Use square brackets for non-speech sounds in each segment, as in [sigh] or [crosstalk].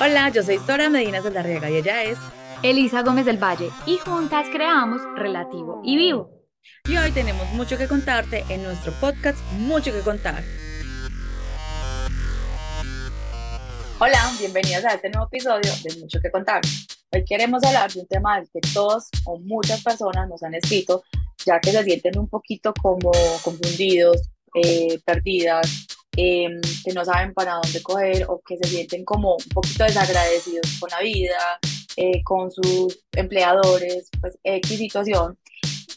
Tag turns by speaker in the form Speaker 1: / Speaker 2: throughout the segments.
Speaker 1: Hola, yo soy Sora Medina Saldarriaga y ella es
Speaker 2: Elisa Gómez del Valle y juntas creamos Relativo y Vivo.
Speaker 1: Y hoy tenemos mucho que contarte en nuestro podcast Mucho que contar. Hola, bienvenidos a este nuevo episodio de Mucho que contar. Hoy queremos hablar de un tema del que todos o muchas personas nos han escrito, ya que se sienten un poquito como confundidos, eh, perdidas, Em, que no saben para dónde coger o que se sienten como un poquito desagradecidos con la vida, eh, con sus empleadores, pues X situación.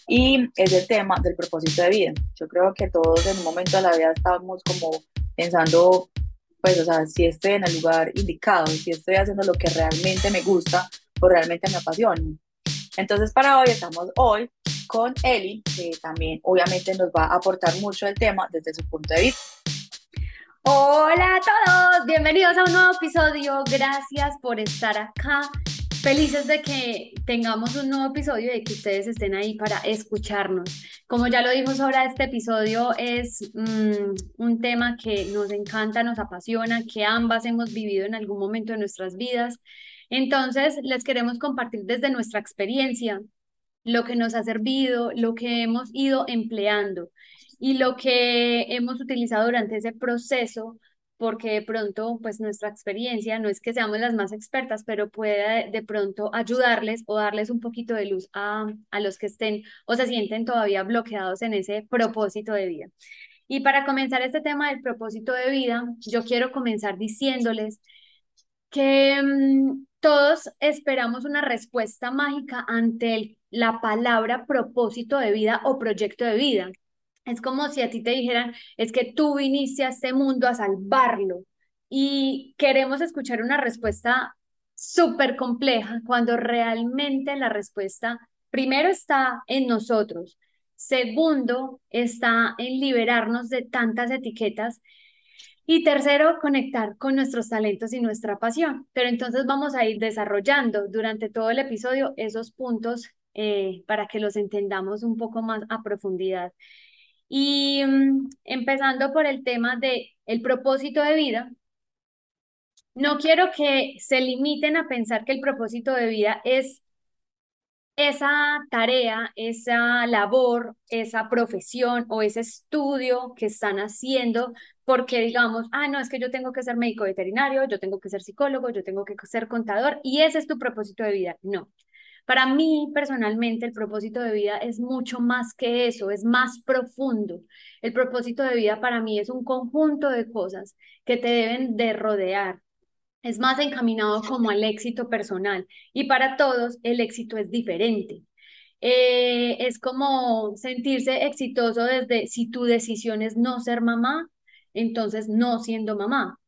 Speaker 1: Y es el tema del propósito de vida. Yo creo que todos en un momento de la vida estamos como pensando, pues, o sea, si estoy en el lugar indicado, si estoy haciendo lo que realmente me gusta o realmente me apasiona. Entonces, para hoy estamos hoy con Eli, que también obviamente nos va a aportar mucho el tema desde su punto de vista.
Speaker 2: Hola a todos, bienvenidos a un nuevo episodio. Gracias por estar acá. Felices de que tengamos un nuevo episodio y de que ustedes estén ahí para escucharnos. Como ya lo dijo Sora, este episodio es mm, un tema que nos encanta, nos apasiona, que ambas hemos vivido en algún momento de nuestras vidas. Entonces, les queremos compartir desde nuestra experiencia lo que nos ha servido, lo que hemos ido empleando y lo que hemos utilizado durante ese proceso, porque de pronto, pues nuestra experiencia no es que seamos las más expertas, pero puede de pronto ayudarles o darles un poquito de luz a, a los que estén o se sienten todavía bloqueados en ese propósito de vida. Y para comenzar este tema del propósito de vida, yo quiero comenzar diciéndoles que mm, todos esperamos una respuesta mágica ante la palabra propósito de vida o proyecto de vida. Es como si a ti te dijeran, es que tú viniste este mundo a salvarlo y queremos escuchar una respuesta súper compleja cuando realmente la respuesta primero está en nosotros, segundo está en liberarnos de tantas etiquetas y tercero, conectar con nuestros talentos y nuestra pasión. Pero entonces vamos a ir desarrollando durante todo el episodio esos puntos eh, para que los entendamos un poco más a profundidad. Y mm, empezando por el tema de el propósito de vida, no quiero que se limiten a pensar que el propósito de vida es esa tarea, esa labor, esa profesión o ese estudio que están haciendo porque digamos, ah, no, es que yo tengo que ser médico veterinario, yo tengo que ser psicólogo, yo tengo que ser contador y ese es tu propósito de vida. No, para mí, personalmente, el propósito de vida es mucho más que eso, es más profundo. El propósito de vida para mí es un conjunto de cosas que te deben de rodear. Es más encaminado como al éxito personal y para todos el éxito es diferente. Eh, es como sentirse exitoso desde si tu decisión es no ser mamá, entonces no siendo mamá.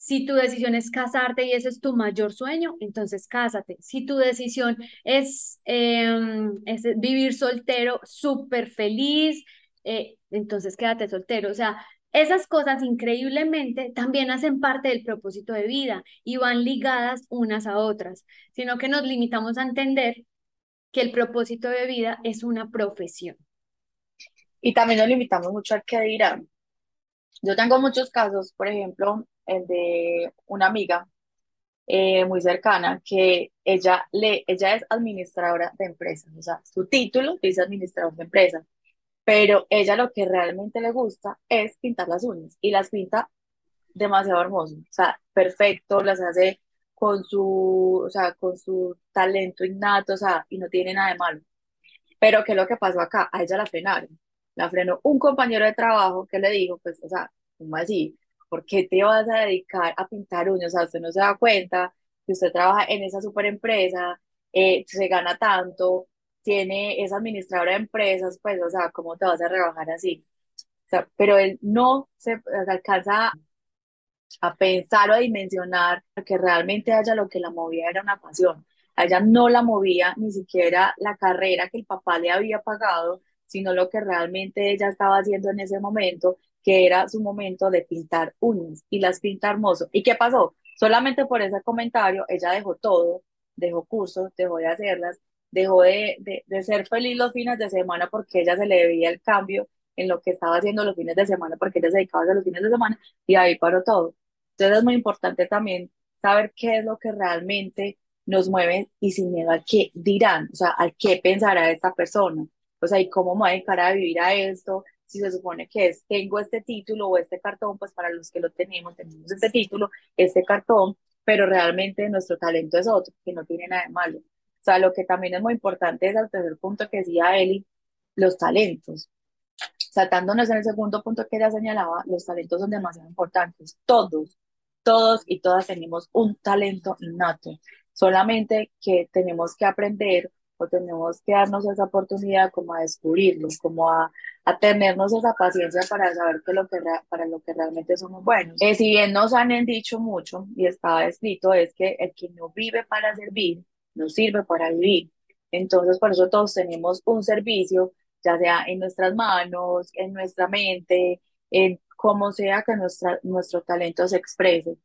Speaker 2: Si tu decisión es casarte y ese es tu mayor sueño, entonces cásate. Si tu decisión es, em, vivir soltero, súper feliz, eh, entonces quédate soltero. O sea, esas cosas increíblemente también hacen parte del propósito de vida y van ligadas unas a otras, sino que nos limitamos a entender que el propósito de vida es una profesión.
Speaker 1: Y también nos limitamos mucho al que dirán. Yo tengo muchos casos, por ejemplo, el de una amiga eh, muy cercana, que ella, le, ella es administradora de empresas, o sea, su título dice administrador de empresas, pero ella lo que realmente le gusta es pintar las uñas y las pinta demasiado hermoso, o sea, perfecto, las hace con su, o sea, con su talento innato, o sea, y no tiene nada de malo. Pero ¿qué es lo que pasó acá? A ella la frenaron. La frenó un compañero de trabajo que le dijo, pues, o sea, ¿cómo así? ¿Por qué te vas a dedicar a pintar uñas? O sea, usted no se da cuenta que usted trabaja en esa super empresa, eh, se gana tanto, tiene, es administradora de empresas, pues, o sea, ¿cómo te vas a rebajar así? Pero él no se, alcanza a pensar o a dimensionar que realmente a ella lo que la movía era una pasión. A ella no la movía ni siquiera la carrera que el papá le había pagado, sino lo que realmente ella estaba haciendo en ese momento que era su momento de pintar uñas y las pinta hermoso. ¿Y qué pasó? Solamente por ese comentario ella dejó todo, dejó cursos, dejó de hacerlas, dejó de, de, ser feliz los fines de semana porque ella se le debía el cambio en lo que estaba haciendo los fines de semana porque ella se dedicaba a los fines de semana y ahí paró todo. Entonces es muy importante también saber qué es lo que realmente nos mueve y sin miedo al qué dirán, o sea, al qué pensará esta persona. O sea, y cómo me voy a dedicar a vivir a esto, si se supone que es, tengo este título o este cartón, pues para los que lo tenemos, tenemos este título, este cartón, pero realmente nuestro talento es otro, que no tiene nada de malo. O sea, lo que también es muy importante es el tercer punto que decía Eli, los talentos. Saltándonos en el segundo punto que ella señalaba, los talentos son demasiado importantes. Todos, todos y todas tenemos un talento innato, solamente que tenemos que aprender o tenemos que darnos esa oportunidad como a descubrirlo, como a, a tenernos esa paciencia para saber que lo que para lo que realmente somos buenos. Eh, si bien nos han dicho mucho y estaba escrito es que el que no vive para servir, no sirve para vivir. Entonces, por eso todos tenemos un servicio, ya sea en nuestras manos, en nuestra mente, en cómo sea que nuestra, nuestro talento se exprese.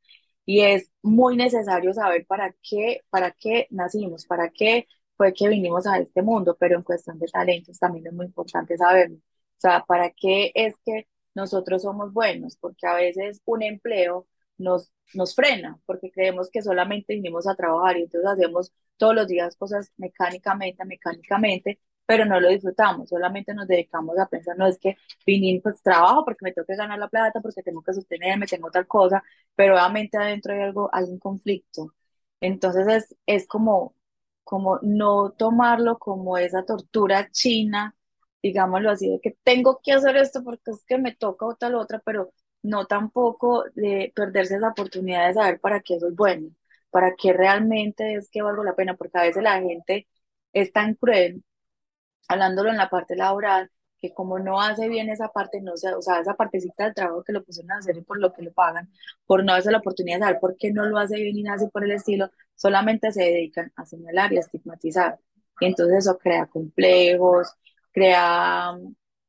Speaker 1: Y es muy necesario saber para qué, para qué nacimos, para qué fue que vinimos a este mundo, pero en cuestión de talentos también es muy importante saberlo. O sea, ¿para qué es que nosotros somos buenos? Porque a veces un empleo nos, nos frena, porque creemos que solamente vinimos a trabajar y entonces hacemos todos los días cosas mecánicamente, mecánicamente, pero no lo disfrutamos, solamente nos dedicamos a pensar, no es que vinimos, pues trabajo porque me tengo que ganar la plata, porque tengo que sostenerme, tengo tal cosa, pero obviamente adentro hay algo, algún conflicto. Entonces es, es como, como no tomarlo como esa tortura china, digámoslo así, de que tengo que hacer esto porque es que me toca o tal otra, pero no tampoco de perderse esa oportunidad de saber para qué soy bueno, para qué realmente es que valgo la pena, porque a veces la gente es tan cruel hablándolo en la parte laboral, que como no hace bien esa parte, no sé, o sea, esa partecita del trabajo que lo pusieron a hacer y por lo que lo pagan, por no darse la oportunidad de saber por qué no lo hace bien y nace por el estilo, solamente se dedican a señalar y a estigmatizar. Y entonces eso crea complejos, crea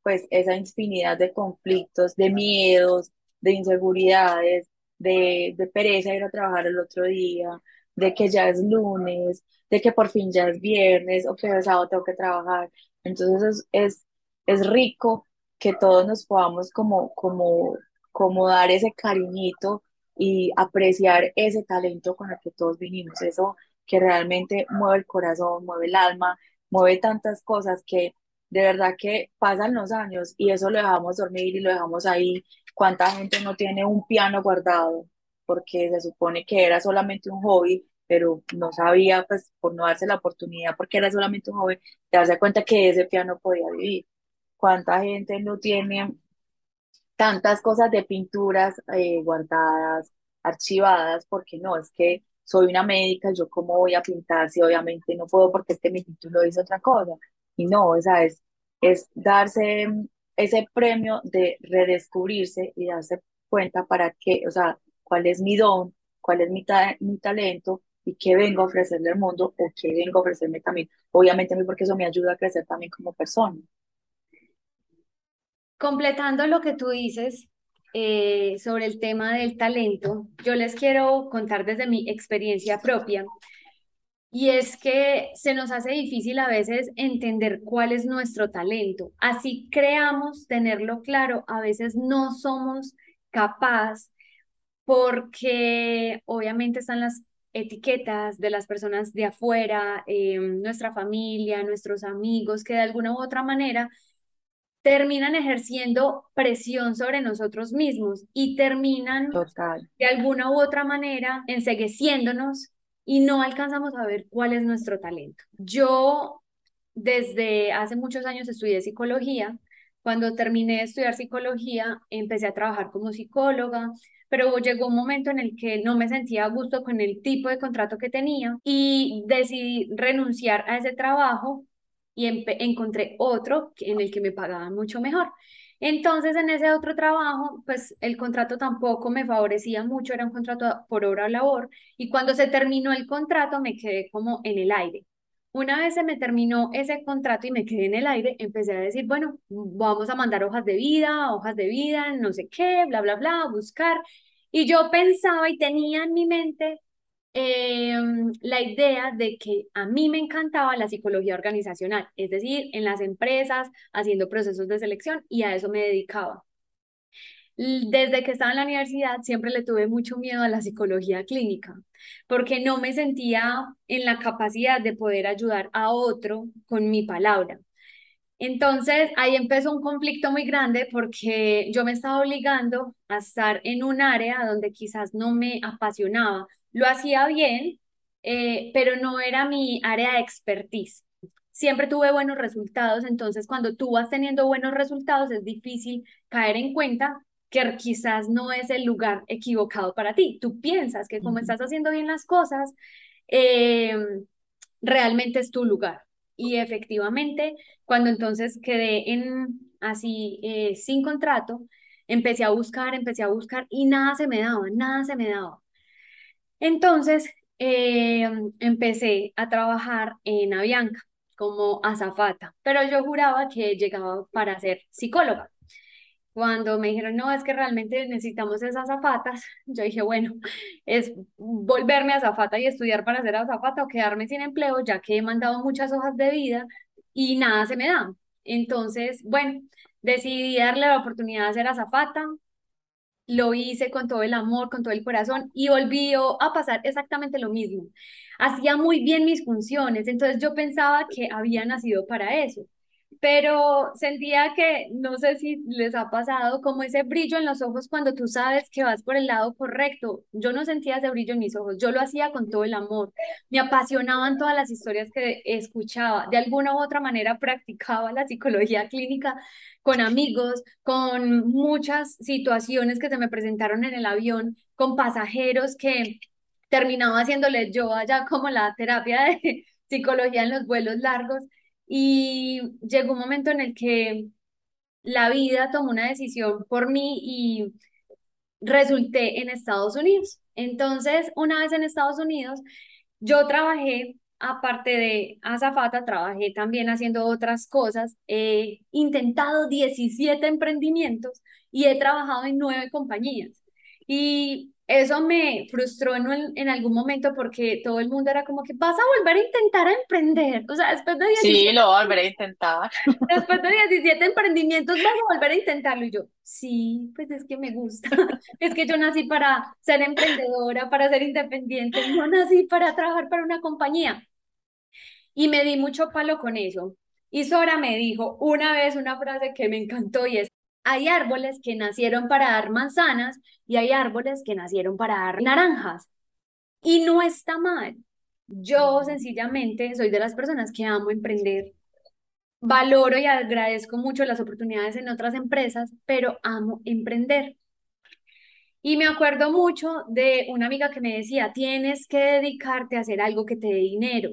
Speaker 1: pues esa infinidad de conflictos, de miedos, de inseguridades, de, de pereza ir a trabajar el otro día, de que ya es lunes, de que por fin ya es viernes o que el sábado tengo que trabajar. Entonces es, es, rico que todos nos podamos como, como, como dar ese cariñito y apreciar ese talento con el que todos vinimos, eso que realmente mueve el corazón, mueve el alma, mueve tantas cosas que de verdad que pasan los años y eso lo dejamos dormir y lo dejamos ahí. ¿Cuánta gente no tiene un piano guardado? Porque se supone que era solamente un hobby pero no sabía, pues, por no darse la oportunidad, porque era solamente un joven, darse cuenta que ese piano podía vivir. ¿Cuánta gente no tiene tantas cosas de pinturas eh, guardadas, archivadas? Porque no, es que soy una médica, yo cómo voy a pintar si obviamente no puedo porque este mi título dice otra cosa. Y no, o sea, es, es darse ese premio de redescubrirse y darse cuenta para qué, o sea, cuál es mi don, cuál es mi, mi talento y qué vengo a ofrecerle al mundo o qué vengo a ofrecerme también. Obviamente a mí porque eso me ayuda a crecer también como persona.
Speaker 2: Completando lo que tú dices eh, sobre el tema del talento, yo les quiero contar desde mi experiencia propia. Y es que se nos hace difícil a veces entender cuál es nuestro talento. Así creamos tenerlo claro, a veces no somos capaces porque obviamente están las etiquetas de las personas de afuera, em, nuestra familia, nuestros amigos, que de alguna u otra manera terminan ejerciendo presión sobre nosotros mismos y terminan de alguna u otra manera ensegueciéndonos y no alcanzamos a ver cuál es nuestro talento. Yo desde hace muchos años estudié psicología. Cuando terminé de estudiar psicología, empecé a trabajar como psicóloga, pero llegó un momento en el que no me sentía a gusto con el tipo de contrato que tenía y decidí renunciar a ese trabajo y encontré otro en el que me pagaban mucho mejor. Entonces, en ese otro trabajo, pues el contrato tampoco me favorecía mucho, era un contrato por hora labor, y cuando se terminó el contrato me quedé como en el aire. Una vez se me terminó ese contrato y me quedé en el aire, empecé a decir, bueno, vamos a mandar hojas de vida, hojas de vida, no sé qué, bla, bla, bla, buscar. Y yo pensaba y tenía en mi mente em, la idea de que a mí me encantaba la psicología organizacional, es decir, en las empresas, haciendo procesos de selección y a eso me dedicaba. Desde que estaba en la universidad siempre le tuve mucho miedo a la psicología clínica, porque no me sentía en la capacidad de poder ayudar a otro con mi palabra. Entonces ahí empezó un conflicto muy grande porque yo me estaba obligando a estar en un área donde quizás no me apasionaba. Lo hacía bien, eh, pero no era mi área de expertise. Siempre tuve buenos resultados, entonces cuando tú vas teniendo buenos resultados es difícil caer en cuenta que quizás no es el lugar equivocado para ti. Tú piensas que como estás haciendo bien las cosas, eh, realmente es tu lugar. Y efectivamente, cuando entonces quedé en así eh, sin contrato, empecé a buscar, empecé a buscar y nada se me daba, nada se me daba. Entonces eh, empecé a trabajar en Avianca como azafata, pero yo juraba que llegaba para ser psicóloga. Cuando me dijeron, no, es que realmente necesitamos esas zapatas, yo dije, bueno, [laughs] es volverme a azafata y estudiar para ser azafata o quedarme sin empleo, ya que he mandado muchas hojas de vida y nada se me da. Entonces, bueno, decidí darle la oportunidad de hacer azafata, lo hice con todo el amor, con todo el corazón y volvió a pasar exactamente lo mismo. Hacía muy bien mis funciones, entonces yo pensaba que había nacido para eso pero sentía que, no sé si les ha pasado, como ese brillo en los ojos cuando tú sabes que vas por el lado correcto. Yo no sentía ese brillo en mis ojos, yo lo hacía con todo el amor. Me apasionaban todas las historias que escuchaba. De alguna u otra manera practicaba la psicología clínica con amigos, con muchas situaciones que se me presentaron en el avión, con pasajeros que terminaba haciéndole yo allá como la terapia de psicología en los vuelos largos. Y llegó un momento en el que la vida tomó una decisión por mí y resulté en Estados Unidos. Entonces, una vez en Estados Unidos, yo trabajé, aparte de azafata, trabajé también haciendo otras cosas. He intentado 17 emprendimientos y he trabajado en nueve compañías. Y eso me frustró en, en, algún momento porque todo el mundo era como que vas a volver a intentar a emprender. O sea, después de 17,
Speaker 1: Sí, lo volveré a intentar. [laughs]
Speaker 2: después de 17 emprendimientos vas a volver a intentarlo. Y yo, sí, pues es que me gusta. [laughs] Es que yo nací para ser emprendedora, para ser independiente. No nací para trabajar para una compañía. Y me di mucho palo con eso. Y Sora me dijo una vez una frase que me encantó y es, hay árboles que nacieron para dar manzanas y hay árboles que nacieron para dar naranjas. Y no está mal. Yo sencillamente soy de las personas que amo emprender. Valoro y agradezco mucho las oportunidades en otras empresas, pero amo emprender. Y me acuerdo mucho de una amiga que me decía, tienes que dedicarte a hacer algo que te dé dinero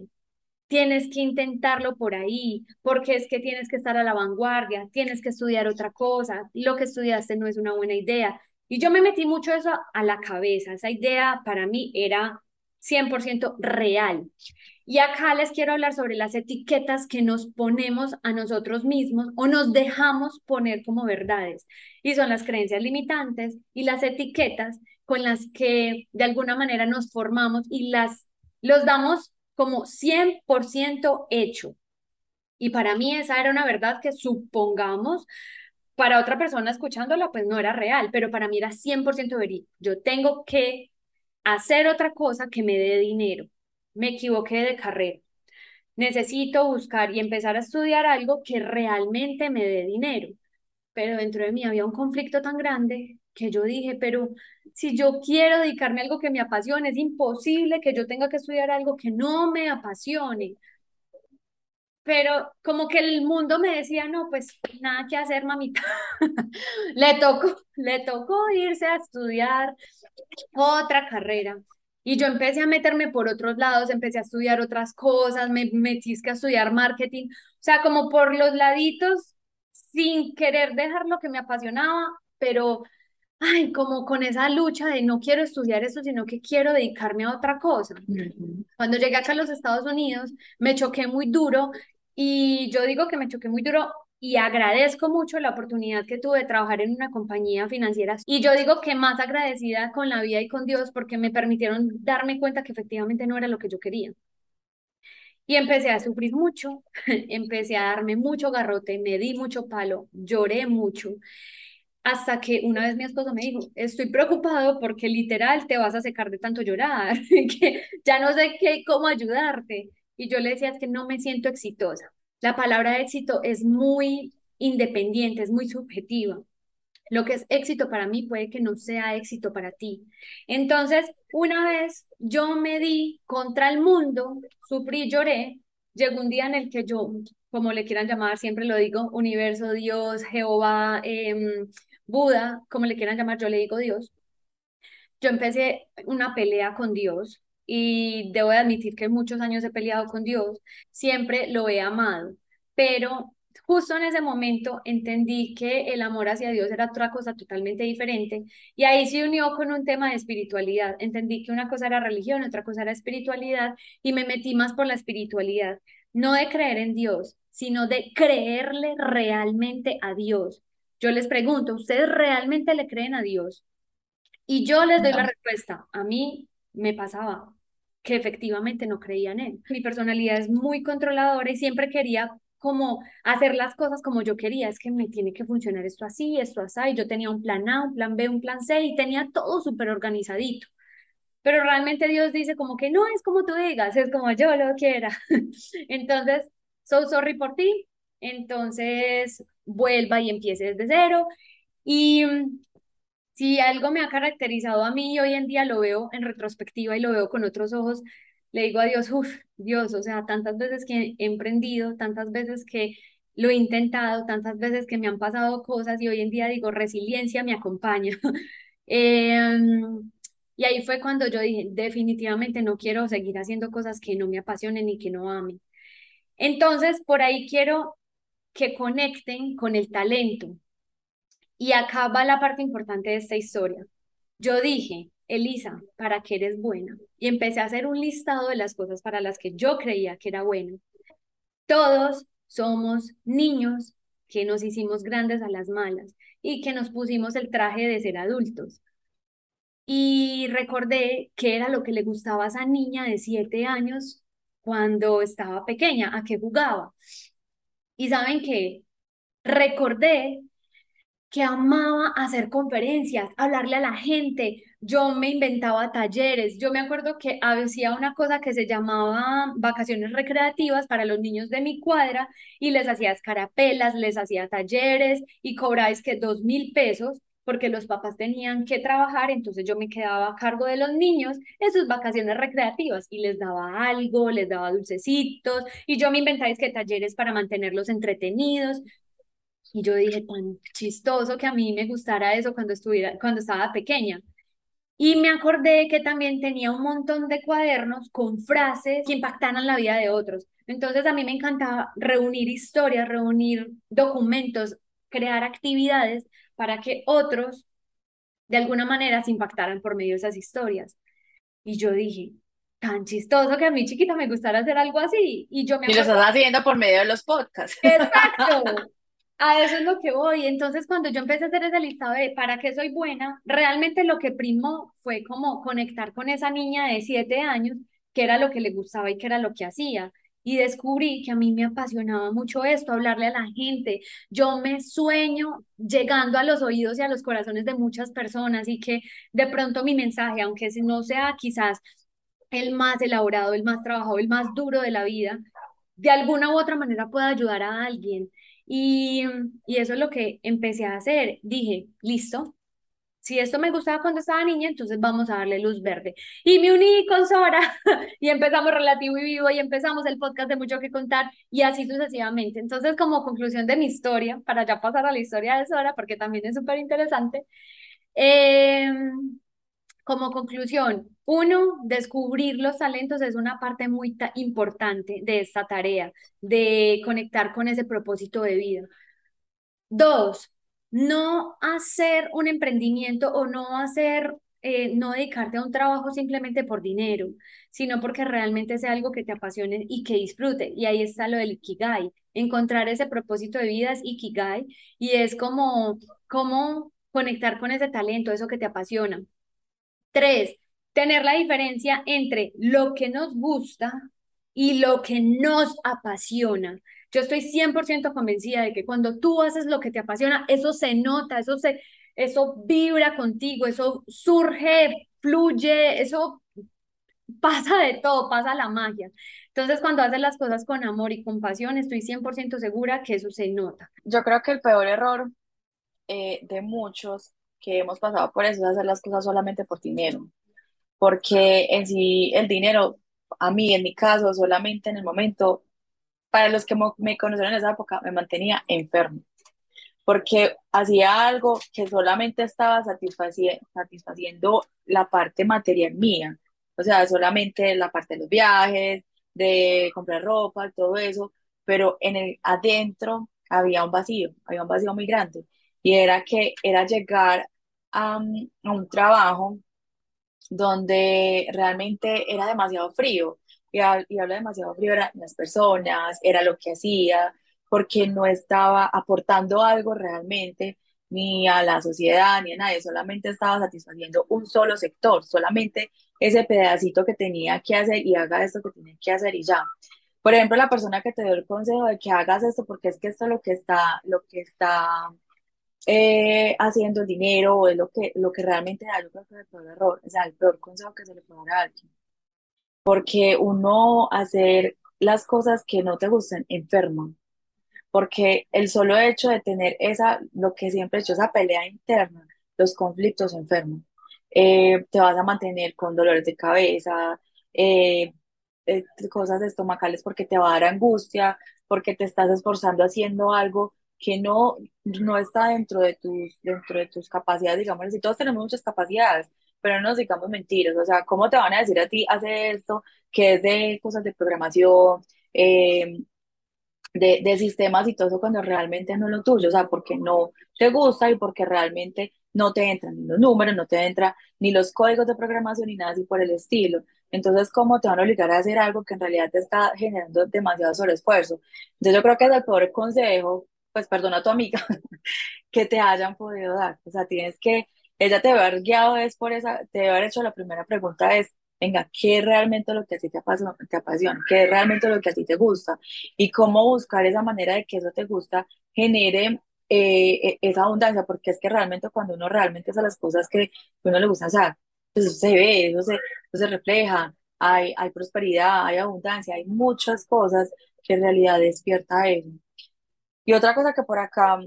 Speaker 2: tienes que intentarlo por ahí, porque es que tienes que estar a la vanguardia, tienes que estudiar otra cosa, lo que estudiaste no es una buena idea. Y yo me metí mucho eso a la cabeza, esa idea para mí era 100% real. Y acá les quiero hablar sobre las etiquetas que nos ponemos a nosotros mismos o nos dejamos poner como verdades. Y son las creencias limitantes y las etiquetas con las que de alguna manera nos formamos y las los damos como 100% hecho. Y para mí esa era una verdad que supongamos para otra persona escuchándola pues no era real, pero para mí era 100% verídico. Yo tengo que hacer otra cosa que me dé dinero. Me equivoqué de carrera. Necesito buscar y empezar a estudiar algo que realmente me dé dinero. Pero dentro de mí había un conflicto tan grande que yo dije, pero si yo quiero dedicarme a algo que me apasione, es imposible que yo tenga que estudiar algo que no me apasione. Pero como que el mundo me decía, no, pues nada que hacer, mamita. [laughs] le tocó, le tocó irse a estudiar otra carrera. Y yo empecé a meterme por otros lados, empecé a estudiar otras cosas, me metí a estudiar marketing, o sea, como por los laditos, sin querer dejar lo que me apasionaba, pero ay, como con esa lucha de no quiero estudiar eso, sino que quiero dedicarme a otra cosa. Cuando llegué acá a los Estados Unidos, me choqué muy duro y yo digo que me choqué muy duro y agradezco mucho la oportunidad que tuve de trabajar en una compañía financiera. Y yo digo que más agradecida con la vida y con Dios porque me permitieron darme cuenta que efectivamente no era lo que yo quería. Y empecé a sufrir mucho, [laughs] empecé a darme mucho garrote, me di mucho palo, lloré mucho. Hasta que una vez mi esposo me dijo, estoy preocupado porque literal te vas a secar de tanto llorar, [laughs] que ya no sé qué, cómo ayudarte. Y yo le decía, es que no me siento exitosa. La palabra éxito es muy independiente, es muy subjetiva. Lo que es éxito para mí puede que no sea éxito para ti. Entonces, una vez yo me di contra el mundo, sufrí, lloré, llegó un día en el que yo, como le quieran llamar, siempre lo digo, universo, Dios, Jehová, em, Buda, como le quieran llamar, yo le digo Dios. Yo empecé una pelea con Dios y debo de admitir que muchos años he peleado con Dios, siempre lo he amado, pero justo en ese momento entendí que el amor hacia Dios era otra cosa totalmente diferente y ahí se unió con un tema de espiritualidad. Entendí que una cosa era religión, otra cosa era espiritualidad y me metí más por la espiritualidad, no de creer en Dios, sino de creerle realmente a Dios. Yo les pregunto, ¿ustedes realmente le creen a Dios? Y yo les doy la respuesta. A mí me pasaba que efectivamente no creía en él. Mi personalidad es muy controladora y siempre quería como hacer las cosas como yo quería. Es que me tiene que funcionar esto así, esto así. Y yo tenía un plan A, un plan B, un plan C y tenía todo súper organizadito. Pero realmente Dios dice como que no es como tú digas, es como yo lo quiera. [laughs] Entonces, so sorry por ti. Entonces, vuelva y empiece desde cero. Y si algo me ha caracterizado a mí hoy en día lo veo en retrospectiva y lo veo con otros ojos, le digo a Dios, uff, Dios, o sea, tantas veces que he emprendido, tantas veces que lo he intentado, tantas veces que me han pasado cosas y hoy en día digo, resiliencia me acompaña. [laughs] Em, y ahí fue cuando yo dije, definitivamente no quiero seguir haciendo cosas que no me apasionen y que no amen. Entonces, por ahí quiero que conecten con el talento. Y acá va la parte importante de esta historia. Yo dije, Elisa, ¿para qué eres buena? Y empecé a hacer un listado de las cosas para las que yo creía que era buena. Todos somos niños que nos hicimos grandes a las malas y que nos pusimos el traje de ser adultos. Y recordé que era lo que le gustaba a esa niña de siete años cuando estaba pequeña, a qué jugaba. Y saben qué, recordé que amaba hacer conferencias, hablarle a la gente. Yo me inventaba talleres. Yo me acuerdo que hacía una cosa que se llamaba vacaciones recreativas para los niños de mi cuadra y les hacía escarapelas, les hacía talleres y cobráis que dos mil pesos porque los papás tenían que trabajar, entonces yo me quedaba a cargo de los niños en sus vacaciones recreativas y les daba algo, les daba dulcecitos y yo me inventaba que talleres para mantenerlos entretenidos. Y yo dije, tan chistoso que a mí me gustara eso cuando, estuviera, cuando estaba pequeña. Y me acordé que también tenía un montón de cuadernos con frases que impactaran la vida de otros. Entonces a mí me encantaba reunir historias, reunir documentos, crear actividades para que otros de alguna manera se impactaran por medio de esas historias. Y yo dije, tan chistoso que a mí chiquita me gustara hacer algo así. Y yo me...
Speaker 1: Y lo estás haciendo por medio de los podcasts.
Speaker 2: Exacto. [laughs] A eso es lo que voy. Entonces, cuando yo empecé a hacer esa lista de para qué soy buena, realmente lo que primó fue como conectar con esa niña de siete años, que era lo que le gustaba y que era lo que hacía. Y descubrí que a mí me apasionaba mucho esto, hablarle a la gente. Yo me sueño llegando a los oídos y a los corazones de muchas personas y que de pronto mi mensaje, aunque no sea quizás el más elaborado, el más trabajado, el más duro de la vida, de alguna u otra manera pueda ayudar a alguien. Y, y eso es lo que empecé a hacer. Dije, listo, si esto me gustaba cuando estaba niña, entonces vamos a darle luz verde. Y me uní con Sora [laughs] y empezamos Relativo y Vivo y empezamos el podcast de Mucho que Contar y así sucesivamente. Entonces, como conclusión de mi historia, para ya pasar a la historia de Sora, porque también es súper interesante, eh, como conclusión, uno, descubrir los talentos es una parte muy importante de esta tarea, de conectar con ese propósito de vida. Dos, no hacer un emprendimiento o no hacer, eh, no dedicarte a un trabajo simplemente por dinero, sino porque realmente sea algo que te apasione y que disfrute. Y ahí está lo del Ikigai. Encontrar ese propósito de vida es Ikigai y es como, como conectar con ese talento, eso que te apasiona. Tres, tener la diferencia entre lo que nos gusta y lo que nos apasiona. Yo estoy 100% convencida de que cuando tú haces lo que te apasiona, eso se nota, eso se, eso vibra contigo, eso surge, fluye, eso pasa de todo, pasa la magia. Entonces, cuando haces las cosas con amor y con pasión, estoy 100% segura que eso se nota.
Speaker 1: Yo creo que el peor error eh, de muchos que hemos pasado por eso es hacer las cosas solamente por dinero, porque en sí el dinero, a mí en mi caso, solamente en el momento, para los que me conocieron en esa época, me mantenía enfermo, porque hacía algo que solamente estaba satisfaci- satisfaciendo la parte material mía, o sea, solamente la parte de los viajes, de comprar ropa, todo eso, pero en el adentro había un vacío, había un vacío muy grande, y era que era llegar a, un a un trabajo donde realmente era demasiado frío. Y, hab- y hablo de demasiado frío, eran las personas, era lo que hacía, porque no estaba aportando algo realmente ni a la sociedad ni a nadie, solamente estaba satisfaciendo un solo sector, solamente ese pedacito que tenía que hacer y haga esto que tenía que hacer y ya. Por ejemplo, la persona que te dio el consejo de que hagas esto porque es que esto es lo que está, lo que está eh, haciendo el dinero o es lo que, lo que realmente da, yo creo que es el peor error, o sea, el peor consejo que se le puede dar a alguien. Porque uno hacer las cosas que no te gusten enferma, porque el solo hecho de tener esa, lo que siempre he hecho, esa pelea interna, los conflictos enferman. Eh, te vas a mantener con dolores de cabeza, eh, eh, cosas estomacales porque te va a dar angustia, porque te estás esforzando haciendo algo que no, no está dentro de tus, dentro de tus capacidades, digamos así. Todos tenemos muchas capacidades, pero no nos digamos mentiras. O sea, ¿cómo te van a decir a ti, hace esto, que es de cosas de programación? eh, de, de sistemas y todo eso cuando realmente no es lo tuyo, o sea, porque no te gusta y porque realmente no te entran ni los números, no te entra ni los códigos de programación ni nada así por el estilo. Entonces, ¿cómo te van a obligar a hacer algo que en realidad te está generando demasiado sobreesfuerzo? Entonces, yo creo que es el peor consejo, pues perdona a tu amiga, [laughs] que te hayan podido dar. O sea, tienes que, ella te debe haber guiado es por esa, te debe haber hecho la primera pregunta es, venga, ¿qué es realmente lo que a ti te apasiona, te apasiona? ¿Qué es realmente lo que a ti te gusta? Y cómo buscar esa manera de que eso te gusta genere eh, e- esa abundancia, porque es que realmente cuando uno realmente hace las cosas que uno le gusta hacer, pues eso se ve, eso se, eso se refleja, hay, hay prosperidad, hay abundancia, hay muchas cosas que en realidad despierta eso. Y otra cosa que por acá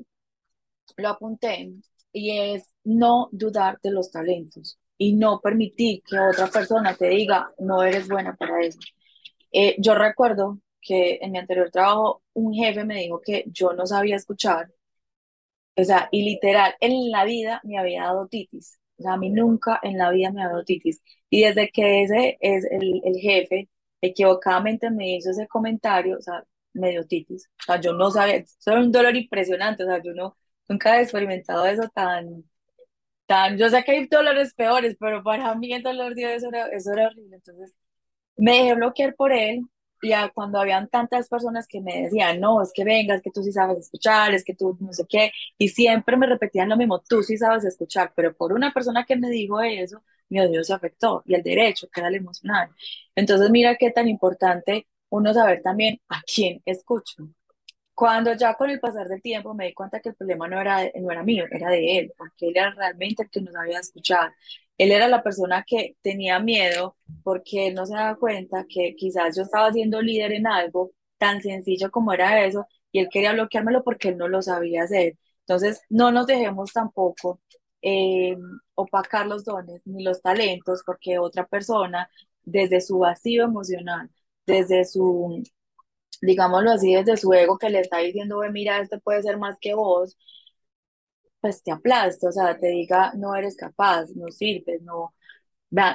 Speaker 1: lo apunté y es no dudar de los talentos y no permitir que otra persona te diga no eres buena para eso. Eh, yo recuerdo que en mi anterior trabajo un jefe me dijo que yo no sabía escuchar, o sea, y literal, en la vida me había dado titis, o sea, a mí nunca en la vida me ha dado titis. Y desde que ese es el, el jefe equivocadamente me hizo ese comentario, o sea, me dio titis. O sea, yo no sabía, eso era un dolor impresionante, o sea, yo no, nunca he experimentado eso tan, tan, yo sé que hay dolores peores, pero para mí el dolor de eso era, eso era horrible. Entonces, me dejé bloquear por él y a cuando habían tantas personas que me decían, no, es que vengas, que tú sí sabes escuchar, es que tú no sé qué, y siempre me repetían lo mismo, tú sí sabes escuchar, pero por una persona que me dijo eso, mi odio se afectó y el derecho, que era el emocional. Entonces, mira qué tan importante uno saber también a quién escucha. Cuando ya con el pasar del tiempo me di cuenta que el problema no era, no era mío, era de él, porque él era realmente el que no sabía escuchar. Él era la persona que tenía miedo porque él no se daba cuenta que quizás yo estaba siendo líder en algo tan sencillo como era eso y él quería bloqueármelo porque él no lo sabía hacer. Entonces, no nos dejemos tampoco eh, opacar los dones ni los talentos porque otra persona, desde su vacío emocional, desde su digámoslo así, desde su ego que le está diciendo, ve, mira, este puede ser más que vos, pues te aplasta, o sea, te diga, no eres capaz, no sirves, no,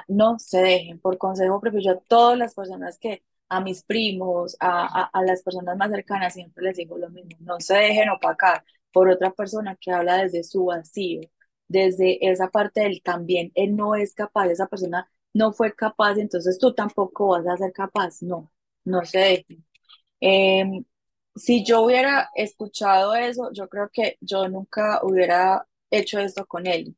Speaker 1: no se dejen. Por consejo propio, yo a todas las personas que, a mis primos, a, a, a las personas más cercanas, siempre les digo lo mismo, no se dejen opacar por otra persona que habla desde su vacío, desde esa parte del también, él no es capaz, esa persona no fue capaz, entonces tú tampoco vas a ser capaz, no, no se dejen. Em, si yo hubiera escuchado eso, yo creo que yo nunca hubiera hecho esto con él.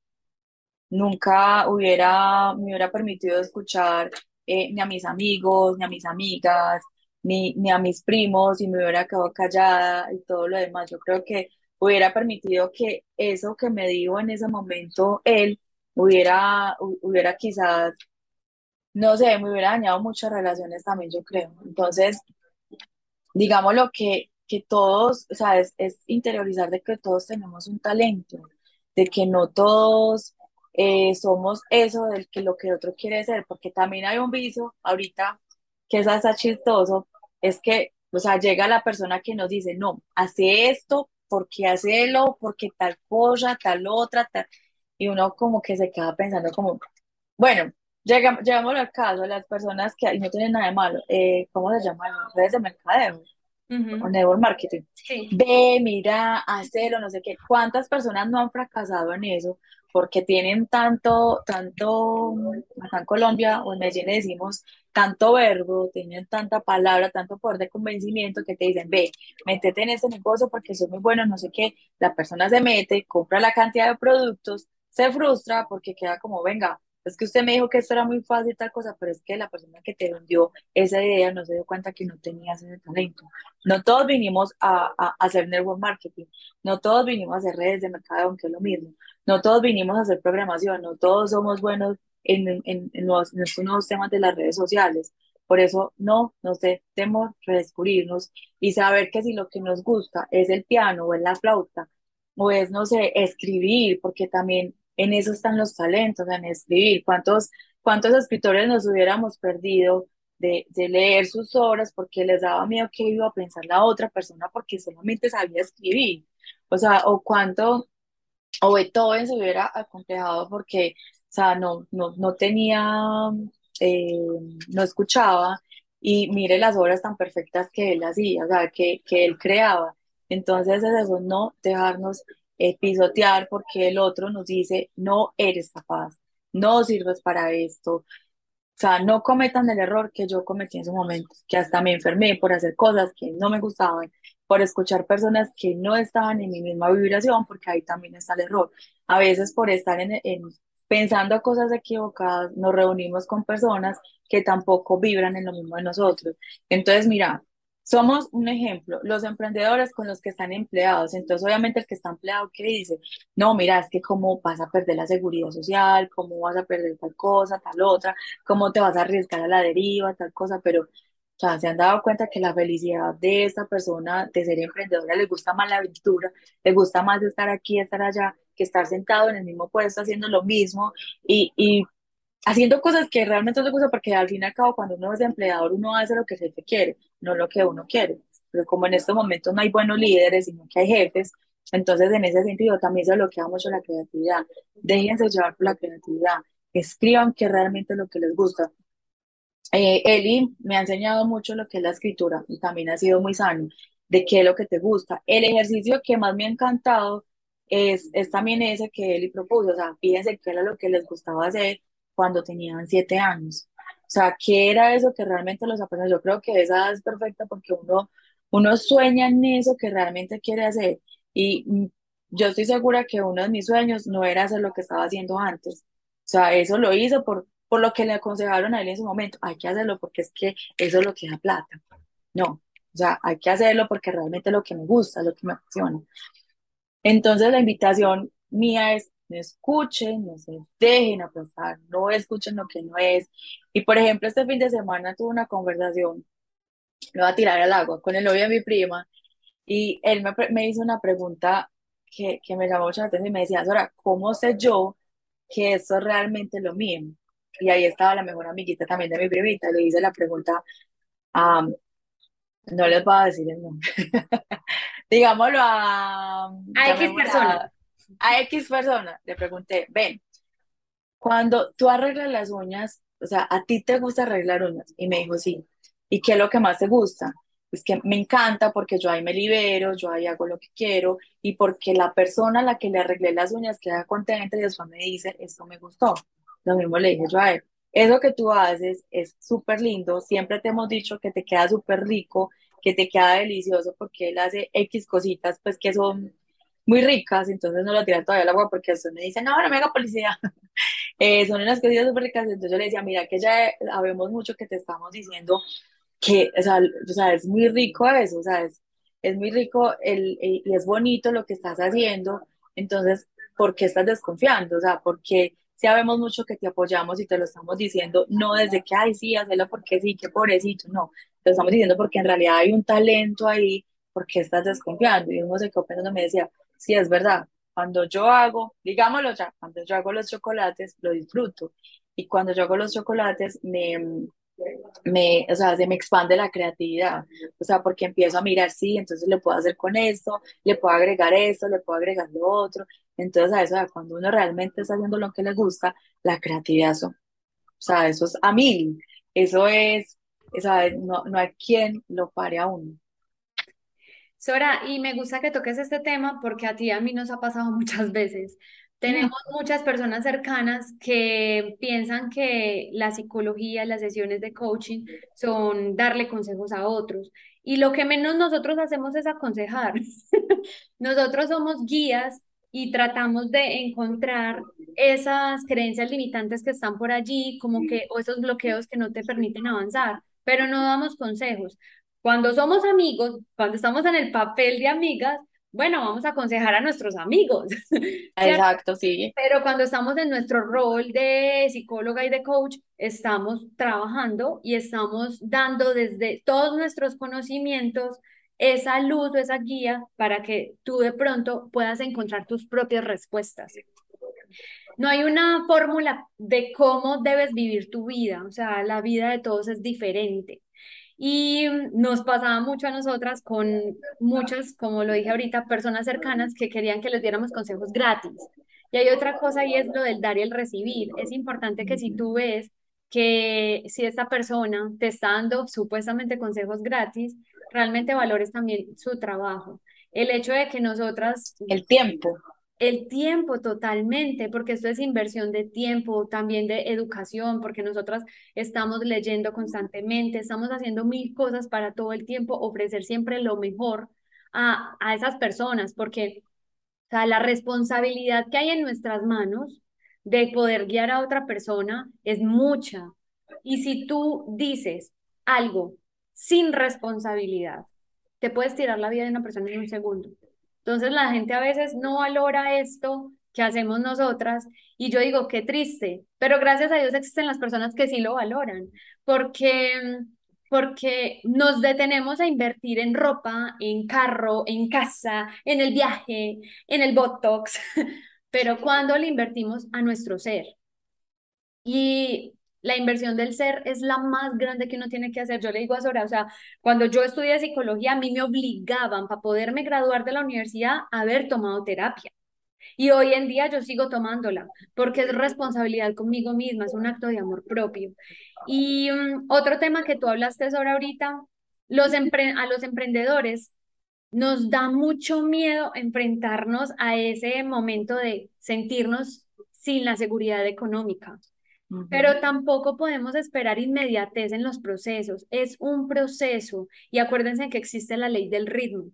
Speaker 1: Nunca hubiera, me hubiera permitido escuchar eh, ni a mis amigos, ni a mis amigas, ni, ni a mis primos, y me hubiera quedado callada y todo lo demás. Yo creo que hubiera permitido que eso que me dijo en ese momento él hubiera, hubiera quizás, no sé, me hubiera dañado muchas relaciones también, yo creo. Entonces, digamos lo que, que todos, o sea, es, interiorizar de que todos tenemos un talento, de que no todos eh, somos eso del que lo que otro quiere ser, porque también hay un vicio ahorita que es hasta chistoso, es que, o sea, llega la persona que nos dice, no, hace esto, porque hacerlo, porque tal cosa, tal otra, tal, y uno como que se queda pensando como, bueno, llegamos, llegamos al caso, las personas que, y no tienen nada de malo, eh, ¿cómo se llaman? Redes de mercadeo o network marketing.
Speaker 2: Sí.
Speaker 1: Ve, mira, hacerlo, no sé qué. ¿Cuántas personas no han fracasado en eso? Porque tienen tanto, tanto, acá en Colombia o en Medellín decimos, tanto verbo, tienen tanta palabra, tanto poder de convencimiento que te dicen, ve, métete en ese negocio porque soy muy bueno, no sé qué. La persona se mete, compra la cantidad de productos, se frustra porque queda como, venga, es que usted me dijo que esto era muy fácil tal cosa, pero es que la persona que te vendió esa idea no se dio cuenta que no tenías ese talento. No todos vinimos a, a, hacer network marketing, no todos vinimos a hacer redes de mercado, aunque es lo mismo, no todos vinimos a hacer programación, no todos somos buenos en, en, en, los, en estos nuevos temas de las redes sociales. Por eso no nos debemos redescubrirnos y saber que si lo que nos gusta es el piano o es la flauta o es, no sé, escribir, porque también en eso están los talentos, en escribir. ¿Cuántos, cuántos escritores nos hubiéramos perdido de, de leer sus obras porque les daba miedo que iba a pensar la otra persona porque solamente sabía escribir? O sea, o cuánto, o Beethoven se hubiera acomplejado porque, o sea, no, no, no tenía, eh, no escuchaba y mire las obras tan perfectas que él hacía, o sea, que, que él creaba. Entonces es eso, no dejarnos eh, pisotear porque el otro nos dice, no eres capaz, no sirves para esto. O sea, no cometan el error que yo cometí en su momento, que hasta me enfermé por hacer cosas que no me gustaban, por escuchar personas que no estaban en mi misma vibración, porque ahí también está el error. A veces por estar en, en pensando cosas equivocadas, nos reunimos con personas que tampoco vibran en lo mismo de nosotros. Entonces, mira, somos un ejemplo, los emprendedores con los que están empleados. Entonces, obviamente, el que está empleado, ¿qué dice? No, mira, es que cómo vas a perder la seguridad social, cómo vas a perder tal cosa, tal otra, cómo te vas a arriesgar a la deriva, tal cosa, pero o sea, se han dado cuenta que la felicidad de esta persona de ser emprendedora le gusta más la aventura, le gusta más estar aquí, estar allá, que estar sentado en el mismo puesto haciendo lo mismo y, y haciendo cosas que realmente no te gusta, porque al fin y al cabo, cuando uno es empleador, uno hace lo que jefe quiere, no lo que uno quiere. Pero como en estos momentos no hay buenos líderes, sino que hay jefes, entonces en ese sentido también se bloquea mucho la creatividad. Déjense llevar por la creatividad, escriban que realmente es lo que les gusta. Eh, Eli me ha enseñado mucho lo que es la escritura y también ha sido muy sano de qué es lo que te gusta. El ejercicio que más me ha encantado es, es también ese que Eli propuso, o sea, fíjense qué era lo que les gustaba hacer cuando tenían siete años. O sea, ¿qué era eso que realmente los apasiona? Yo creo que esa es perfecta porque uno, uno sueña en eso que realmente quiere hacer. Y yo estoy segura que uno de mis sueños no era hacer lo que estaba haciendo antes. O sea, eso lo hizo por, por lo que le aconsejaron a él en ese momento. Hay que hacerlo porque es que eso es lo que da plata. No, o sea, hay que hacerlo porque realmente es lo que me gusta, lo que me apasiona. Entonces la invitación mía es no escuchen, no se dejen aplastar, no escuchen lo que no es. Y por ejemplo, este fin de semana tuve una conversación, lo voy a tirar al agua, con el novio de mi prima, y él me, me hizo una pregunta que, que, me llamó mucho la atención y me decía, ahora, ¿cómo sé yo que eso es realmente lo mío? Y ahí estaba la mejor amiguita también de mi primita, le hice la pregunta, um, no les voy a decir el nombre, [laughs] digámoslo a...
Speaker 2: A X persona
Speaker 1: a X persona, le pregunté, ven, cuando tú arreglas las uñas, o sea, ¿a ti te gusta arreglar uñas? Y me dijo, sí. ¿Y qué es lo que más te gusta? Es que me encanta porque yo ahí me libero, yo ahí hago lo que quiero y porque la persona a la que le arreglé las uñas queda contenta y después me dice, esto me gustó. Lo mismo le dije yo a él. Eso que tú haces es súper lindo, siempre te hemos dicho que te queda súper rico, que te queda delicioso porque él hace X cositas, pues que son muy ricas, entonces no lo tiran todavía al agua porque eso me dicen, no, no me haga policía. [laughs] eh, son unas cositas súper ricas, entonces yo le decía, mira que ya sabemos mucho que te estamos diciendo que, o sea, o sea, es muy rico eso, o sea, es, es muy rico el, el- y es bonito lo que estás haciendo, entonces, ¿por qué estás desconfiando? O sea, porque sabemos mucho que te apoyamos y te lo estamos diciendo, no desde que, ay, sí, hazlo porque sí, qué pobrecito, no, te lo estamos diciendo porque en realidad hay un talento ahí, ¿por qué estás desconfiando? Y uno se quedó pensando, me decía, sí, es verdad, cuando yo hago, digámoslo ya, cuando yo hago los chocolates, lo disfruto. Y cuando yo hago los chocolates, me, me, o sea, se me expande la creatividad, o sea, porque empiezo a mirar, sí, entonces le puedo hacer con esto, le puedo agregar esto, le puedo agregar lo otro, entonces a eso, cuando uno realmente está haciendo lo que le gusta, la creatividad, eso, o sea, eso es a mil, eso es, o no, no hay quien lo pare a uno.
Speaker 2: Sora, y me gusta que toques este tema porque a ti y a mí nos ha pasado [laughs] muchas veces. Tenemos muchas personas cercanas que piensan que la psicología, las sesiones de coaching son darle consejos a otros. Y lo que menos nosotros hacemos es aconsejar. [laughs] Nosotros somos guías y tratamos de encontrar esas creencias limitantes que están por allí, como que, o esos bloqueos que no te permiten avanzar, pero no damos consejos. Cuando somos amigos, cuando estamos en el papel de amigas, bueno, vamos a aconsejar a nuestros amigos. [laughs]
Speaker 1: Exacto, sí,
Speaker 2: Pero cuando estamos en nuestro rol de psicóloga y de coach, estamos trabajando y estamos dando desde todos nuestros conocimientos esa luz o esa guía para que tú de pronto puedas encontrar tus propias respuestas. No hay una fórmula de cómo debes vivir tu vida, o sea, la vida de todos es diferente. Y nos pasaba mucho a nosotras con muchas, como lo dije ahorita, personas cercanas que querían que les diéramos consejos gratis. Y hay otra cosa y es lo del dar y el recibir. Es importante que si tú ves que si esta persona te está dando supuestamente consejos gratis, realmente valores también su trabajo. El hecho de que nosotras
Speaker 1: el tiempo.
Speaker 2: El tiempo totalmente, porque esto es inversión de tiempo, también de educación, porque nosotras estamos leyendo constantemente, estamos haciendo mil cosas para todo el tiempo ofrecer siempre lo mejor a, a esas personas, porque o sea, la responsabilidad que hay en nuestras manos de poder guiar a otra persona es mucha. Y si tú dices algo sin responsabilidad, te puedes tirar la vida de una persona en un segundo. Entonces la gente a veces no valora esto que hacemos nosotras y yo digo, qué triste, pero gracias a Dios existen las personas que sí lo valoran, porque porque nos detenemos a invertir en ropa, en carro, en casa, en el viaje, en el Botox, [laughs] pero cuando le invertimos a nuestro ser. Y la inversión del ser es la más grande que uno tiene que hacer. Yo le digo a Sora, o sea, cuando yo estudié psicología, a mí me obligaban para poderme graduar de la universidad a haber tomado terapia. Y hoy en día yo sigo tomándola porque es responsabilidad conmigo misma, es un acto de amor propio. Y um, otro tema que tú hablaste sobre ahorita, a los emprendedores nos da mucho miedo enfrentarnos a ese momento de sentirnos sin la seguridad económica.
Speaker 1: Uh -huh.
Speaker 2: Pero tampoco podemos esperar inmediatez en los procesos. Es un proceso. Y acuérdense que existe la ley del ritmo,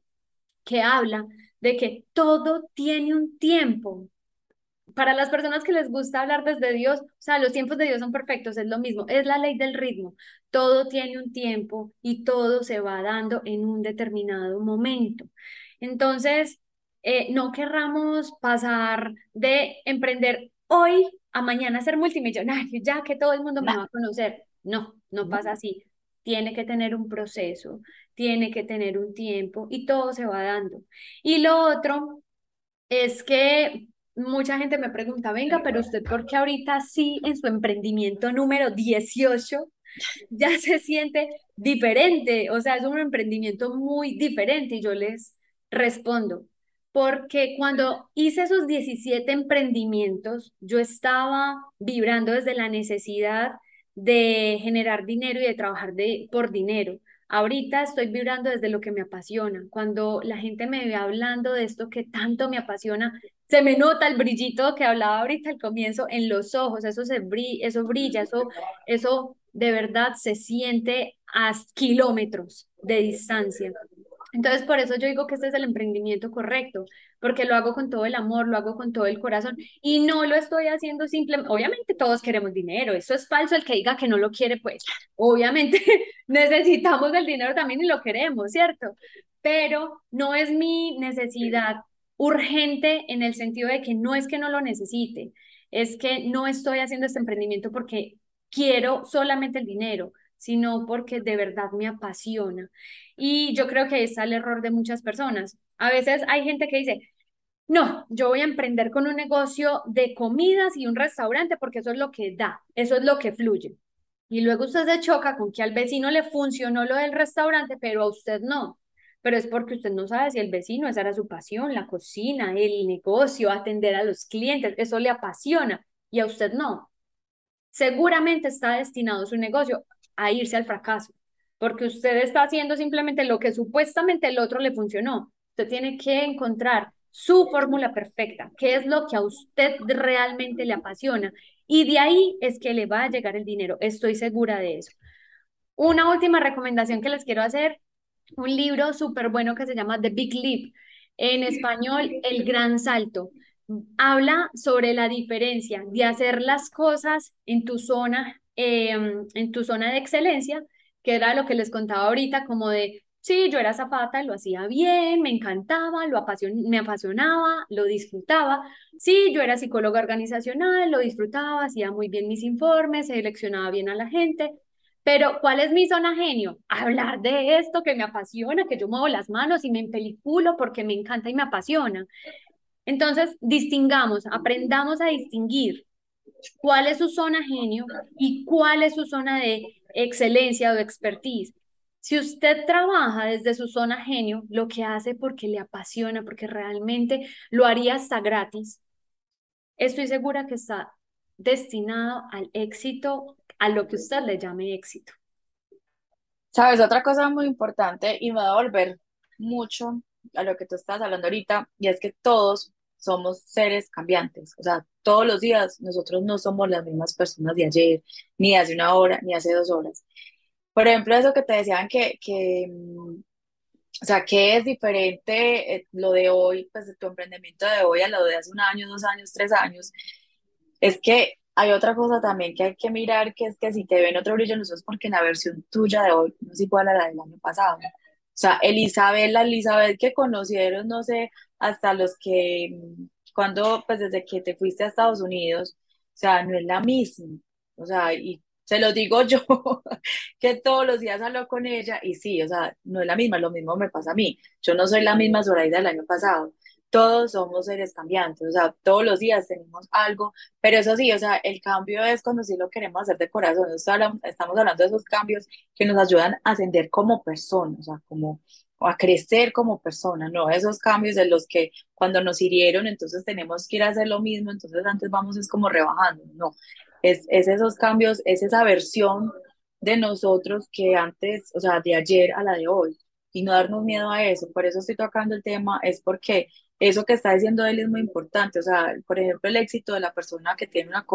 Speaker 2: que habla de que todo tiene un tiempo. Para las personas que les gusta hablar desde Dios, o sea, los tiempos de Dios son perfectos, es lo mismo, es la ley del ritmo. Todo tiene un tiempo y todo se va dando en un determinado momento. Entonces, eh, no querramos pasar de emprender hoy a mañana ser multimillonario, ya que todo el mundo me va a conocer. No, no pasa así. Tiene que tener un proceso, tiene que tener un tiempo y todo se va dando. Y lo otro es que mucha gente me pregunta, venga, pero usted, ¿por qué ahorita sí en su emprendimiento número 18 ya [laughs] se siente diferente? O sea, es un emprendimiento muy diferente y yo les respondo, porque cuando hice esos 17 emprendimientos, yo estaba vibrando desde la necesidad de generar dinero y de trabajar de, por dinero. Ahorita estoy vibrando desde lo que me apasiona. Cuando la gente me ve hablando de esto que tanto me apasiona, se me nota el brillito que hablaba ahorita al comienzo en los ojos, eso, se brilla, eso brilla, eso, eso de verdad se siente a kilómetros de distancia. Entonces, por eso yo digo que este es el emprendimiento correcto, porque lo hago con todo el amor, lo hago con todo el corazón y no lo estoy haciendo simplemente, obviamente todos queremos dinero, eso es falso el que diga que no lo quiere, pues obviamente [laughs] necesitamos el dinero también y lo queremos, ¿cierto? pero no es mi necesidad urgente en el sentido de que no es que no lo necesite, es que no estoy haciendo este emprendimiento porque quiero solamente el dinero, sino porque de verdad me apasiona. Y yo creo que está el error de muchas personas. A veces hay gente que dice, no, yo voy a emprender con un negocio de comidas y un restaurante porque eso es lo que da, eso es lo que fluye. Y luego usted se choca con que al vecino le funcionó lo del restaurante, pero a usted no. Pero es porque usted no sabe si el vecino, esa era su pasión, la cocina, el negocio, atender a los clientes, eso le apasiona y a usted no. Seguramente está destinado su negocio a irse al fracaso, porque usted está haciendo simplemente lo que supuestamente el otro le funcionó. Usted tiene que encontrar su fórmula perfecta, qué es lo que a usted realmente le apasiona. Y de ahí es que le va a llegar el dinero, estoy segura de eso. Una última recomendación que les quiero hacer, un libro súper bueno que se llama The Big Leap, en español, El Gran Salto. Habla sobre la diferencia de hacer las cosas en tu zona, em, en tu zona de excelencia, que era lo que les contaba ahorita, como de Sí, yo era zapata, lo hacía bien, me encantaba, lo me apasionaba, lo disfrutaba. Sí, yo era psicóloga organizacional, lo disfrutaba, hacía muy bien mis informes, seleccionaba bien a la gente. Pero, ¿cuál es mi zona genio? Hablar de esto que me apasiona, que yo muevo las manos y me empeliculo porque me encanta y me apasiona. Entonces, distingamos, aprendamos a distinguir cuál es su zona genio y cuál es su zona de excelencia o expertise. Si usted trabaja desde su zona genio, lo que hace porque le apasiona, porque realmente lo haría hasta gratis, estoy segura que está destinado al éxito, a lo que usted le llame éxito.
Speaker 1: Sabes, otra cosa muy importante y me va a volver mucho a lo que tú estás hablando ahorita, y es que todos somos seres cambiantes, o sea, todos los días nosotros no somos las mismas personas de ayer, ni hace una hora, ni hace dos horas. Por ejemplo, eso que te decían que, que mm, o sea, que es diferente eh, lo de hoy, pues tu emprendimiento de hoy a lo de hace un año, dos años, tres años, es que hay otra cosa también que hay que mirar, que es que si te ven otro brillo en los ojos, porque la versión tuya de hoy no es igual a la del año pasado. O sea, Elizabeth, la Elizabeth que conocieron, no sé, hasta los que, cuando, pues desde que te fuiste a Estados Unidos, o sea, no es la misma. O sea, y se lo digo [laughs] yo, que todos los días hablo con ella y sí, o sea, no es la misma, lo mismo me pasa a mí. Yo no soy la misma Zoraida del año pasado. Todos somos seres cambiantes, o sea, todos los días tenemos algo, pero eso sí, o sea, el cambio es cuando sí lo queremos hacer de corazón. Estamos hablando de esos cambios que nos ayudan a ascender como personas, o sea, como a crecer como persona, no esos cambios de los que cuando nos hirieron, entonces tenemos que ir a hacer lo mismo, entonces antes vamos es como rebajando, no, es, esos cambios, es esa versión de nosotros que antes, o sea, de ayer a la de hoy, y no darnos miedo a eso. Por eso estoy tocando el tema, es porque eso que está diciendo él es muy importante. O sea, por ejemplo, el éxito de la persona que tiene una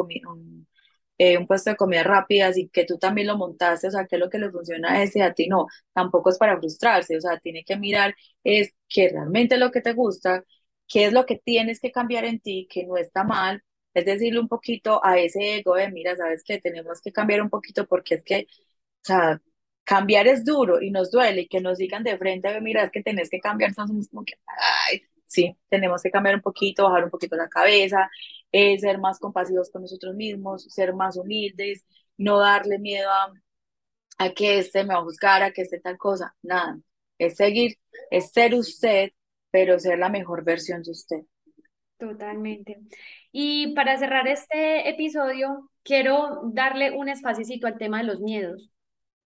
Speaker 1: eh, un puesto de comida rápida, y que tú también lo montaste, o sea, que es lo que le funciona a ese, a ti no, tampoco es para frustrarse, o sea, tiene que mirar es que realmente lo que te gusta, qué es lo que tienes que cambiar en ti, que no está mal, es decirle un poquito a ese ego de, mira, sabes que tenemos que cambiar un poquito porque es que, o sea, cambiar es duro y nos duele y que nos digan de frente, mira, es que tenés que cambiar, entonces como que, sí, tenemos que cambiar un poquito, bajar un poquito la cabeza, eh, ser más compasivos con nosotros mismos, ser más humildes, no darle miedo a, que este me va a juzgar, a que este tal cosa, nada, es seguir, es ser usted, pero ser la mejor versión de usted.
Speaker 2: Totalmente. Y para cerrar este episodio, quiero darle un espacito al tema de los miedos.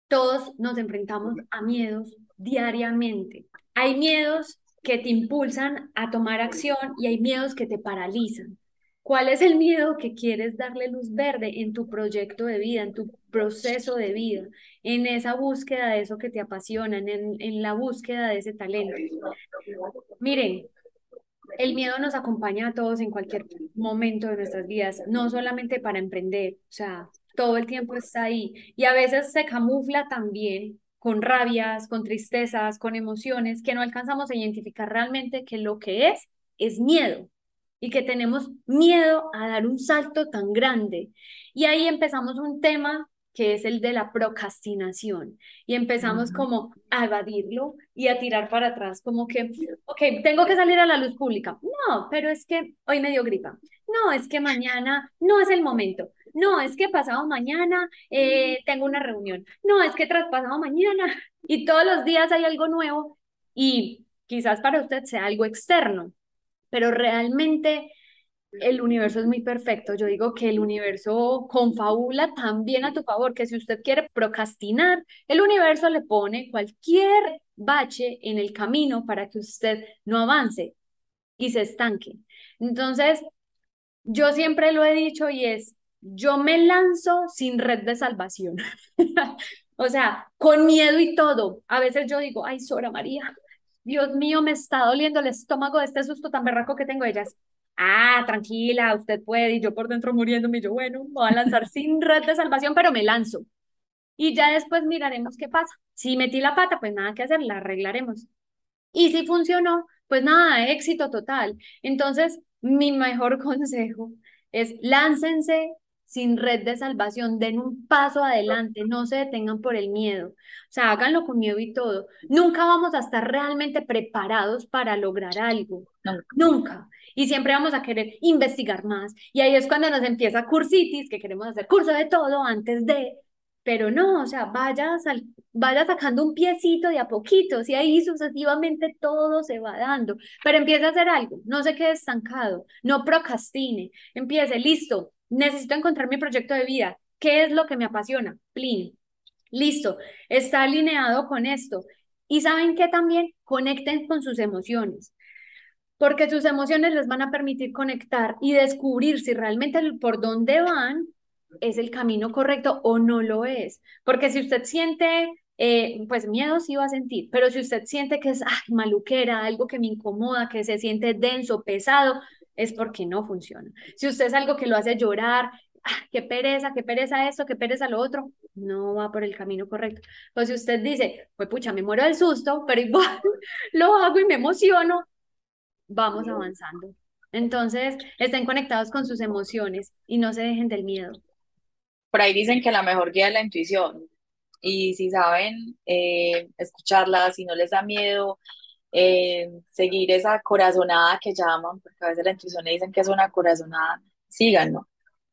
Speaker 2: Todos nos enfrentamos a miedos diariamente. Hay miedos que te impulsan a tomar acción y hay miedos que te paralizan. ¿Cuál es el miedo que quieres darle luz verde en tu proyecto de vida, en tu proceso de vida, en esa búsqueda de eso que te apasiona, en, en la búsqueda de ese talento? Miren, el miedo nos acompaña a todos en cualquier momento de nuestras vidas, no solamente para emprender, o sea, todo el tiempo está ahí y a veces se camufla también con rabias, con tristezas, con emociones que no alcanzamos a identificar realmente que lo que es es miedo y que tenemos miedo a dar un salto tan grande. Y ahí empezamos un tema que es el de la procrastinación. Y empezamos como a evadirlo y a tirar para atrás, como que, ok, tengo que salir a la luz pública. No, pero es que hoy me dio gripa. No, es que mañana no es el momento. No, es que pasado mañana eh, tengo una reunión. No, es que tras pasado mañana. [laughs] Y todos los días hay algo nuevo y quizás para usted sea algo externo, pero realmente el universo es muy perfecto. Yo digo que el universo confabula también a tu favor, que si usted quiere procrastinar, el universo le pone cualquier bache en el camino para que usted no avance y se estanque. Entonces, yo siempre lo he dicho y es, yo me lanzo sin red de salvación. [laughs] o sea, con miedo y todo. A veces yo digo, ay, Sora María, Dios mío, me está doliendo el estómago de este susto tan berraco que tengo. Ellas, ah, tranquila, usted puede. Y yo por dentro muriéndome, yo, bueno, voy a lanzar sin red de salvación, pero me lanzo. Y ya después miraremos qué pasa. Si metí la pata, pues nada que hacer, la arreglaremos. Y si funcionó, pues nada, éxito total. Entonces, mi mejor [laughs] consejo es láncense sin red de salvación, den un paso adelante, no se detengan por el miedo, o sea, háganlo con miedo y todo. Nunca vamos a estar realmente preparados para lograr algo, nunca. Y siempre vamos a querer investigar más. Y ahí es cuando nos empieza cursitis, que queremos hacer curso de todo antes de, pero no, o sea, vaya, vaya sacando un piecito de a poquito, y ahí sucesivamente todo se va dando, pero empiece a hacer algo, no se quede estancado, no procrastine, empiece, listo, necesito encontrar mi proyecto de vida, ¿qué es lo que me apasiona? Plin, listo, está alineado con esto. Y saben que también conecten con sus emociones, porque sus emociones les van a permitir conectar y descubrir si realmente por dónde van es el camino correcto o no lo es. Porque si usted siente, eh, pues miedo sí va a sentir, pero si usted siente que es ay, maluquera, algo que me incomoda, que se siente denso, pesado, es porque no funciona. Si usted es algo que lo hace llorar, ah, qué pereza, qué pereza esto, qué pereza lo otro, no va por el camino correcto. Pues si usted dice, pues pucha, me muero del susto, pero [laughs] igual lo hago y me emociono, vamos avanzando. Entonces, estén conectados con sus emociones y no se dejen del miedo
Speaker 1: por ahí dicen que la mejor guía es la intuición. Y si saben eh, escucharla, si no les da miedo, seguir esa corazonada que llaman, porque a veces la intuición le dicen que es una corazonada, síganlo,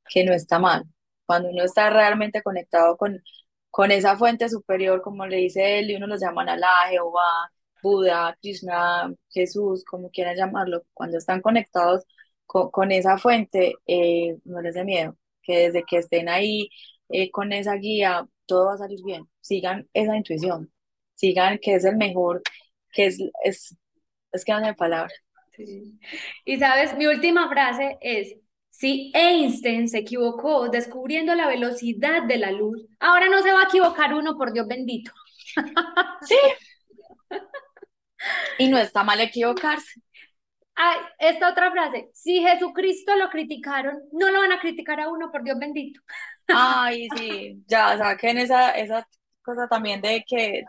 Speaker 1: que no está mal. Cuando uno está realmente conectado con, con esa fuente superior, como le dice él, y uno los llaman Alá, Jehová, Buda, Krishna, Jesús, como quieran llamarlo, cuando están conectados con, esa fuente, eh, no les dé miedo que desde que estén ahí eh, con esa guía, todo va a salir bien. Sigan esa intuición, sigan que es el mejor, que es, es, es que palabras.
Speaker 2: Y sabes, mi última frase es, si Einstein se equivocó descubriendo la velocidad de la luz, ahora no se va a equivocar uno, por Dios bendito.
Speaker 1: Sí. Y no está mal equivocarse.
Speaker 2: Ay, esta otra frase, si Jesucristo lo criticaron, no lo van a criticar a uno, por Dios bendito.
Speaker 1: Ay, sí, ya saquen esa, esa cosa también de que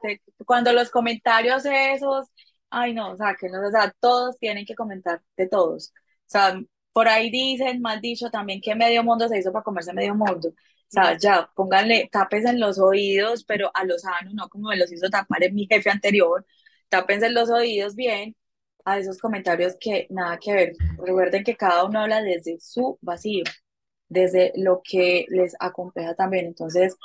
Speaker 1: cuando los comentarios esos, ay no, sáquenlos, o sea, todos tienen que comentar de todos. O sea, por ahí dicen, mal dicho, también que medio mundo se hizo para comerse medio mundo. O sea, ya, pónganle, tápense en los oídos, pero a los sanos, no como me los hizo tapar en mi jefe anterior, tápense en los oídos bien a esos comentarios que nada que ver. Recuerden que cada uno habla desde su vacío, desde lo que les acompleja también. Entonces,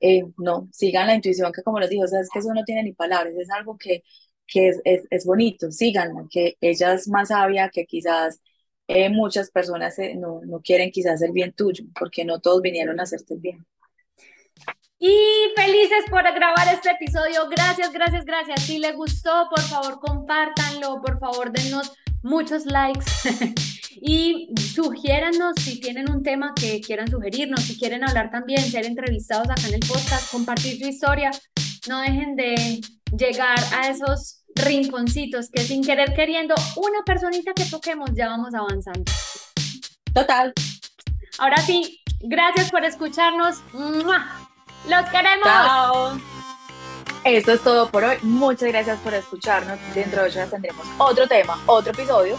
Speaker 1: eh, no, sigan la intuición, que como les digo, es que eso no tiene ni palabras, es algo que, que es, es, es bonito, síganla, que ella es más sabia que quizás eh, muchas personas eh, no, no quieren quizás el bien tuyo, porque no todos vinieron a hacerte el bien.
Speaker 2: Y felices por grabar este episodio. Gracias, gracias, gracias. Si les gustó, por favor, compártanlo. Por favor, denos muchos likes. [laughs] y sugiéranos si tienen un tema que quieran sugerirnos, si quieren hablar también, ser entrevistados acá en el podcast, compartir su historia. No dejen de llegar a esos rinconcitos que sin querer queriendo, una personita que toquemos, ya vamos avanzando.
Speaker 1: Total.
Speaker 2: Ahora sí, gracias por escucharnos. ¡Los queremos!
Speaker 1: ¡Chao! Esto es todo por hoy. Muchas gracias por escucharnos. Dentro de ocho tendremos otro tema, otro episodio.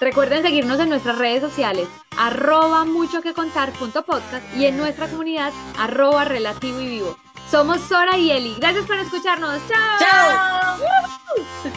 Speaker 2: Recuerden seguirnos en nuestras redes sociales. arroba mucho que contar punto podcast y en nuestra comunidad arroba relativo y vivo. Somos Sora y Eli. Gracias por escucharnos. ¡Chao!
Speaker 1: ¡Chao!